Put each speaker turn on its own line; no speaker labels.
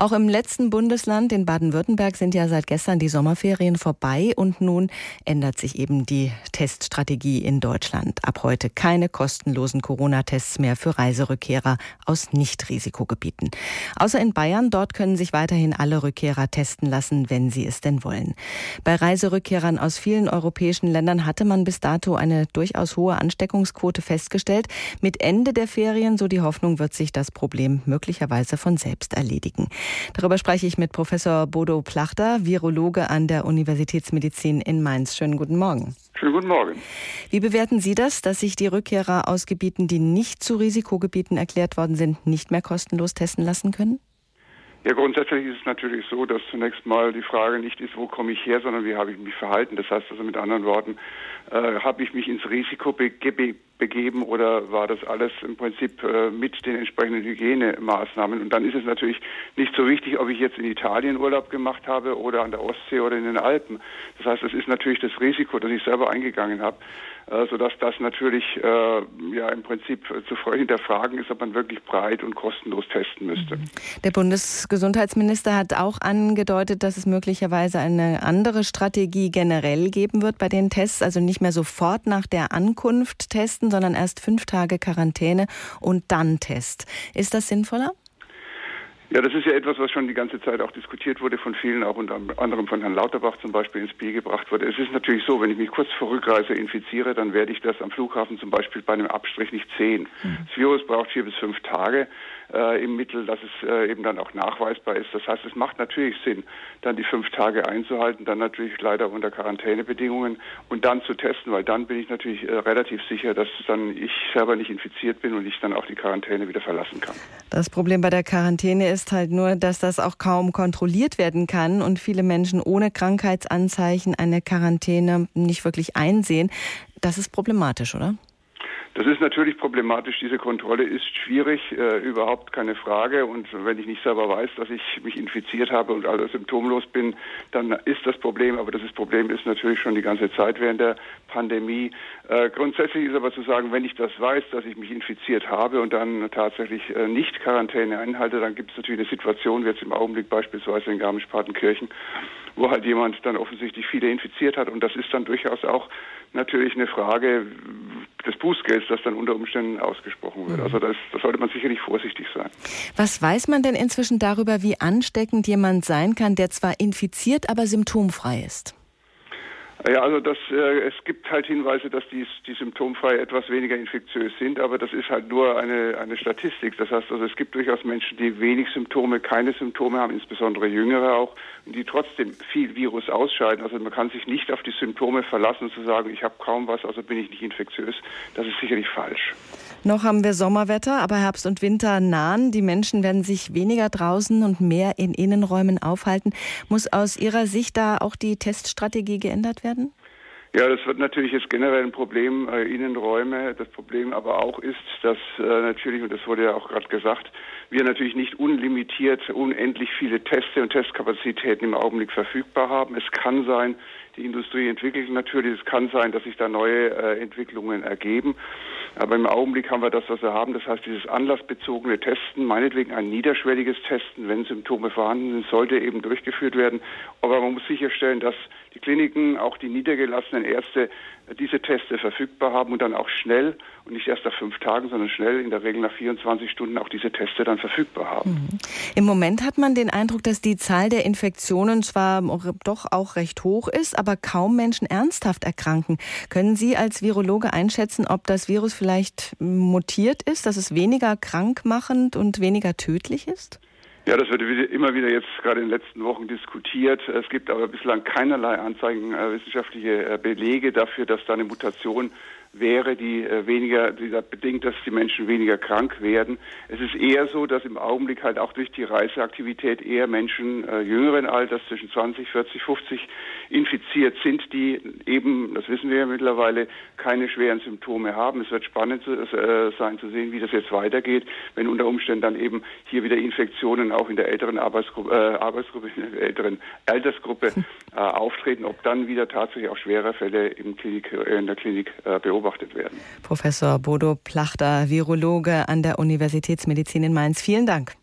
Auch im letzten Bundesland, in Baden-Württemberg, sind ja seit gestern die Sommerferien vorbei und nun ändert sich eben die Teststrategie in Deutschland. Ab heute keine kostenlosen Corona-Tests mehr für Reiserückkehrer aus Nicht-Risikogebieten. Außer in Bayern, dort können sich weiterhin alle Rückkehrer testen lassen, wenn sie es denn wollen. Bei Reiserückkehrern aus vielen europäischen Ländern hatte man bis dato eine durchaus hohe Ansteckungsquote festgestellt. Mit Ende der Ferien, so die Hoffnung, wird sich das Problem möglicherweise von selbst erledigen. Darüber spreche ich mit Professor Bodo Plachter, Virologe an der Universitätsmedizin in Mainz. Schönen guten Morgen.
Schönen guten Morgen.
Wie bewerten Sie das, dass sich die Rückkehrer aus Gebieten, die nicht zu Risikogebieten erklärt worden sind, nicht mehr kostenlos testen lassen können?
Ja, grundsätzlich ist es natürlich so, dass zunächst mal die Frage nicht ist, wo komme ich her, sondern wie habe ich mich verhalten. Das heißt also mit anderen Worten, äh, habe ich mich ins Risiko be begeben oder war das alles im Prinzip äh, mit den entsprechenden Hygienemaßnahmen? Und dann ist es natürlich nicht so wichtig, ob ich jetzt in Italien Urlaub gemacht habe oder an der Ostsee oder in den Alpen. Das heißt, es ist natürlich das Risiko, das ich selber eingegangen habe. Äh, sodass das natürlich äh, ja im Prinzip zu hinterfragen ist, ob man wirklich breit und kostenlos testen müsste.
Der Bundesgesundheitsminister hat auch angedeutet, dass es möglicherweise eine andere Strategie generell geben wird bei den Tests, also nicht mehr sofort nach der Ankunft testen, sondern erst fünf Tage Quarantäne und dann Test. Ist das sinnvoller?
Ja, das ist ja etwas, was schon die ganze Zeit auch diskutiert wurde von vielen, auch unter anderem von Herrn Lauterbach zum Beispiel ins Spiel gebracht wurde. Es ist natürlich so, wenn ich mich kurz vor Rückreise infiziere, dann werde ich das am Flughafen zum Beispiel bei einem Abstrich nicht sehen. Mhm. Das Virus braucht vier bis fünf Tage äh, im Mittel, dass es äh, eben dann auch nachweisbar ist. Das heißt, es macht natürlich Sinn, dann die fünf Tage einzuhalten, dann natürlich leider unter Quarantänebedingungen und dann zu testen, weil dann bin ich natürlich äh, relativ sicher, dass dann ich selber nicht infiziert bin und ich dann auch die Quarantäne wieder verlassen kann.
Das Problem bei der Quarantäne ist, halt nur, dass das auch kaum kontrolliert werden kann und viele Menschen ohne Krankheitsanzeichen eine Quarantäne nicht wirklich einsehen. Das ist problematisch, oder?
Das ist natürlich problematisch. Diese Kontrolle ist schwierig, äh, überhaupt keine Frage. Und wenn ich nicht selber weiß, dass ich mich infiziert habe und also symptomlos bin, dann ist das Problem. Aber das Problem ist natürlich schon die ganze Zeit während der Pandemie. Äh, grundsätzlich ist aber zu sagen, wenn ich das weiß, dass ich mich infiziert habe und dann tatsächlich äh, nicht Quarantäne einhalte, dann gibt es natürlich eine Situation, wie jetzt im Augenblick beispielsweise in Garmisch-Partenkirchen, wo halt jemand dann offensichtlich viele infiziert hat. Und das ist dann durchaus auch natürlich eine Frage des Bußgelds, das dann unter Umständen ausgesprochen wird. Mhm. Also das, das sollte man sicherlich vorsichtig sein.
Was weiß man denn inzwischen darüber, wie ansteckend jemand sein kann, der zwar infiziert, aber symptomfrei ist?
Ja, also das, äh, es gibt halt Hinweise, dass die, die symptomfrei etwas weniger infektiös sind, aber das ist halt nur eine, eine Statistik. Das heißt also, es gibt durchaus Menschen, die wenig Symptome, keine Symptome haben, insbesondere Jüngere auch, die trotzdem viel Virus ausscheiden. Also man kann sich nicht auf die Symptome verlassen und zu sagen, ich habe kaum was, also bin ich nicht infektiös. Das ist sicherlich falsch.
Noch haben wir Sommerwetter, aber Herbst und Winter nahen. Die Menschen werden sich weniger draußen und mehr in Innenräumen aufhalten. Muss aus Ihrer Sicht da auch die Teststrategie geändert werden?
Ja, das wird natürlich jetzt generell ein Problem, äh, Innenräume. Das Problem aber auch ist, dass äh, natürlich, und das wurde ja auch gerade gesagt, wir natürlich nicht unlimitiert, unendlich viele Teste und Testkapazitäten im Augenblick verfügbar haben. Es kann sein, die Industrie entwickelt natürlich, es kann sein, dass sich da neue äh, Entwicklungen ergeben. Aber im Augenblick haben wir das, was wir haben. Das heißt, dieses anlassbezogene Testen, meinetwegen ein niederschwelliges Testen, wenn Symptome vorhanden sind, sollte eben durchgeführt werden. Aber man muss sicherstellen, dass die Kliniken, auch die niedergelassenen Ärzte, diese Teste verfügbar haben und dann auch schnell und nicht erst nach fünf Tagen, sondern schnell, in der Regel nach 24 Stunden, auch diese Teste dann verfügbar haben. Mhm.
Im Moment hat man den Eindruck, dass die Zahl der Infektionen zwar doch auch recht hoch ist, aber kaum Menschen ernsthaft erkranken. Können Sie als Virologe einschätzen, ob das Virus vielleicht mutiert ist, dass es weniger krankmachend und weniger tödlich ist?
Ja, das wird immer wieder jetzt gerade in den letzten Wochen diskutiert. Es gibt aber bislang keinerlei Anzeigen, äh, wissenschaftliche äh, Belege dafür, dass da eine Mutation wäre, die äh, weniger, die bedingt, dass die Menschen weniger krank werden. Es ist eher so, dass im Augenblick halt auch durch die Reiseaktivität eher Menschen äh, jüngeren Alters zwischen 20, 40, 50 infiziert sind, die eben, das wissen wir ja mittlerweile, keine schweren Symptome haben. Es wird spannend zu, äh, sein zu sehen, wie das jetzt weitergeht, wenn unter Umständen dann eben hier wieder Infektionen auch in der älteren Arbeitsgruppe, äh, Arbeitsgruppe in der älteren Altersgruppe äh, auftreten, ob dann wieder tatsächlich auch schwere Fälle im Klinik, äh, in der Klinik äh, beobachtet beobachtet werden.
Professor Bodo Plachter, Virologe an der Universitätsmedizin in Mainz. Vielen Dank.